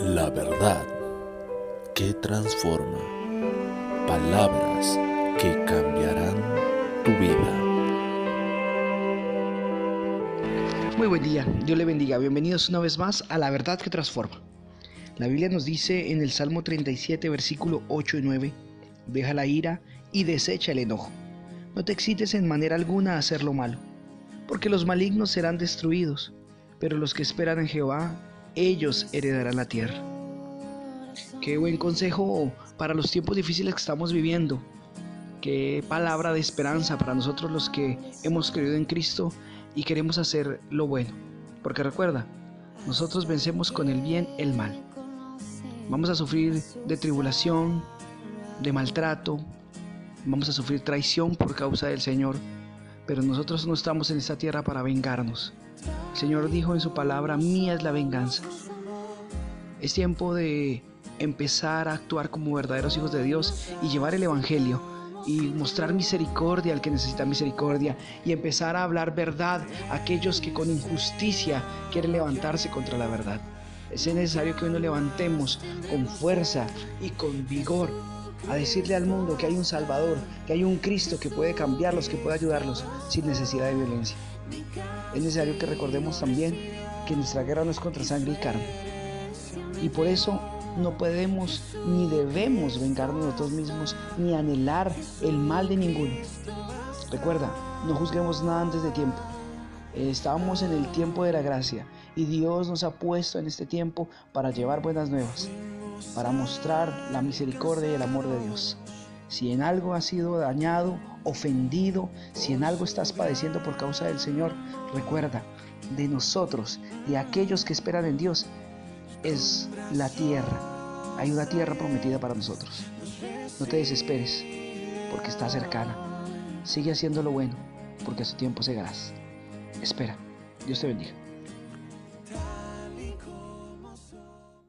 La verdad que transforma. Palabras que cambiarán tu vida. Muy buen día, Dios le bendiga. Bienvenidos una vez más a La verdad que transforma. La Biblia nos dice en el Salmo 37, versículo 8 y 9, deja la ira y desecha el enojo. No te excites en manera alguna a hacer lo malo, porque los malignos serán destruidos, pero los que esperan en Jehová ellos heredarán la tierra. Qué buen consejo para los tiempos difíciles que estamos viviendo. Qué palabra de esperanza para nosotros los que hemos creído en Cristo y queremos hacer lo bueno. Porque recuerda, nosotros vencemos con el bien el mal. Vamos a sufrir de tribulación, de maltrato, vamos a sufrir traición por causa del Señor, pero nosotros no estamos en esta tierra para vengarnos. El Señor dijo en su palabra, mía es la venganza. Es tiempo de empezar a actuar como verdaderos hijos de Dios y llevar el Evangelio y mostrar misericordia al que necesita misericordia y empezar a hablar verdad a aquellos que con injusticia quieren levantarse contra la verdad. Es necesario que hoy nos levantemos con fuerza y con vigor a decirle al mundo que hay un Salvador, que hay un Cristo que puede cambiarlos, que puede ayudarlos sin necesidad de violencia. Es necesario que recordemos también que nuestra guerra no es contra sangre y carne. Y por eso no podemos ni debemos vengarnos nosotros mismos ni anhelar el mal de ninguno. Recuerda, no juzguemos nada antes de tiempo. Estamos en el tiempo de la gracia y Dios nos ha puesto en este tiempo para llevar buenas nuevas, para mostrar la misericordia y el amor de Dios. Si en algo has sido dañado, ofendido, si en algo estás padeciendo por causa del Señor, recuerda, de nosotros y aquellos que esperan en Dios es la tierra. Hay una tierra prometida para nosotros. No te desesperes, porque está cercana. Sigue haciendo lo bueno, porque a su tiempo llegarás. Espera. Dios te bendiga.